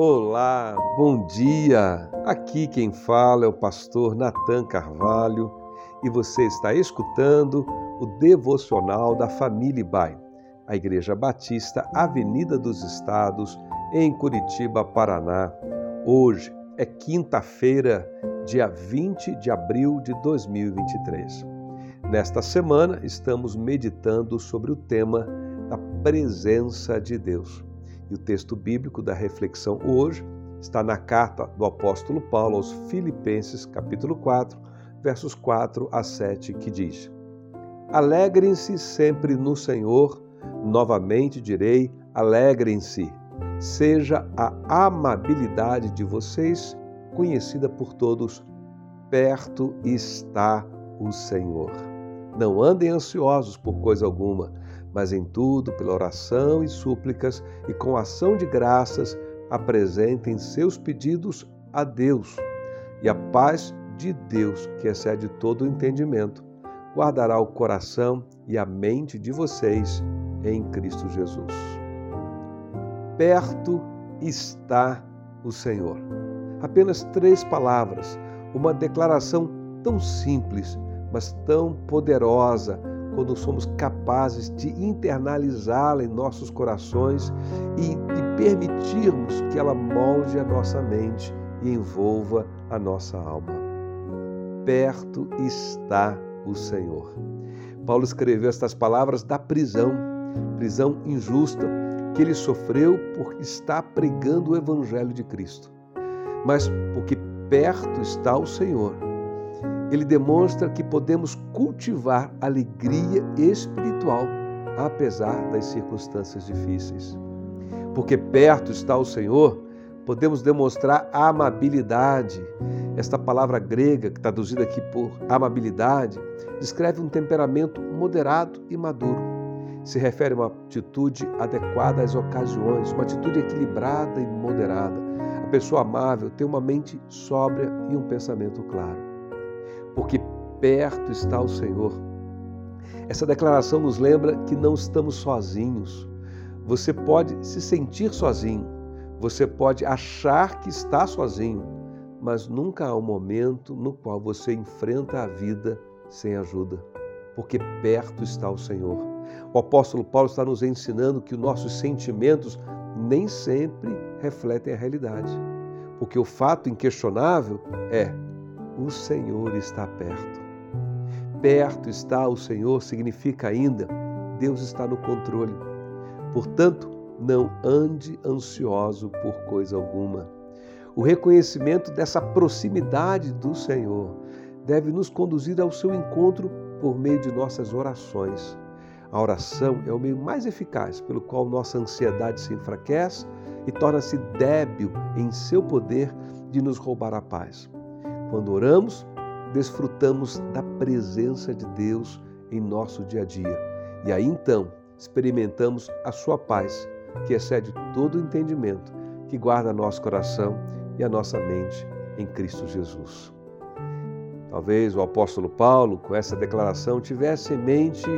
Olá, bom dia! Aqui quem fala é o pastor Nathan Carvalho e você está escutando o devocional da Família Bai, a Igreja Batista Avenida dos Estados, em Curitiba, Paraná. Hoje é quinta-feira, dia 20 de abril de 2023. Nesta semana estamos meditando sobre o tema da presença de Deus. E o texto bíblico da reflexão hoje está na carta do apóstolo Paulo aos Filipenses, capítulo 4, versos 4 a 7, que diz: Alegrem-se sempre no Senhor, novamente direi: alegrem-se. Seja a amabilidade de vocês conhecida por todos, perto está o Senhor. Não andem ansiosos por coisa alguma mas em tudo, pela oração e súplicas e com ação de graças, apresentem seus pedidos a Deus. E a paz de Deus, que excede todo o entendimento, guardará o coração e a mente de vocês em Cristo Jesus. Perto está o Senhor. Apenas três palavras, uma declaração tão simples, mas tão poderosa quando somos capazes de internalizá-la em nossos corações e de permitirmos que ela molde a nossa mente e envolva a nossa alma. Perto está o Senhor. Paulo escreveu estas palavras da prisão, prisão injusta, que ele sofreu por estar pregando o Evangelho de Cristo. Mas porque perto está o Senhor, ele demonstra que podemos cultivar alegria espiritual apesar das circunstâncias difíceis. Porque perto está o Senhor, podemos demonstrar amabilidade. Esta palavra grega, traduzida aqui por amabilidade, descreve um temperamento moderado e maduro. Se refere a uma atitude adequada às ocasiões, uma atitude equilibrada e moderada. A pessoa amável tem uma mente sóbria e um pensamento claro porque perto está o Senhor. Essa declaração nos lembra que não estamos sozinhos. Você pode se sentir sozinho, você pode achar que está sozinho, mas nunca há um momento no qual você enfrenta a vida sem ajuda, porque perto está o Senhor. O apóstolo Paulo está nos ensinando que os nossos sentimentos nem sempre refletem a realidade, porque o fato inquestionável é o Senhor está perto. Perto está o Senhor significa ainda Deus está no controle. Portanto, não ande ansioso por coisa alguma. O reconhecimento dessa proximidade do Senhor deve nos conduzir ao seu encontro por meio de nossas orações. A oração é o meio mais eficaz pelo qual nossa ansiedade se enfraquece e torna-se débil em seu poder de nos roubar a paz. Quando oramos, desfrutamos da presença de Deus em nosso dia a dia. E aí então experimentamos a sua paz, que excede todo o entendimento, que guarda nosso coração e a nossa mente em Cristo Jesus. Talvez o apóstolo Paulo, com essa declaração, tivesse em mente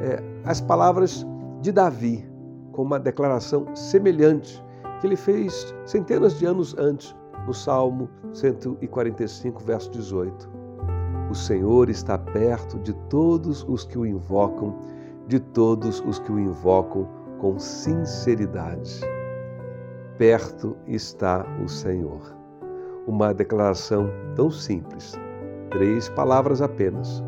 é, as palavras de Davi, com uma declaração semelhante que ele fez centenas de anos antes, no Salmo 145, verso 18. O Senhor está perto de todos os que o invocam, de todos os que o invocam com sinceridade. Perto está o Senhor. Uma declaração tão simples, três palavras apenas,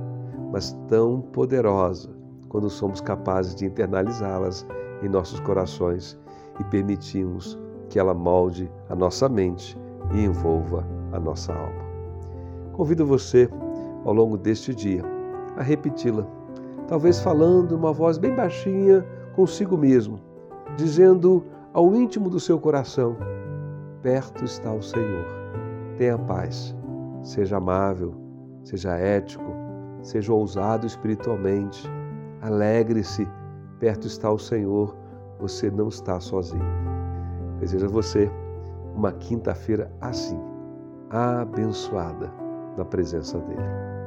mas tão poderosa quando somos capazes de internalizá-las em nossos corações e permitimos que ela molde a nossa mente e envolva a nossa alma. Convido você, ao longo deste dia, a repeti-la, talvez falando uma voz bem baixinha consigo mesmo, dizendo ao íntimo do seu coração: Perto está o Senhor. Tenha paz, seja amável, seja ético, seja ousado espiritualmente, alegre-se, perto está o Senhor, você não está sozinho. Desejo a você uma quinta-feira assim, abençoada na presença dEle.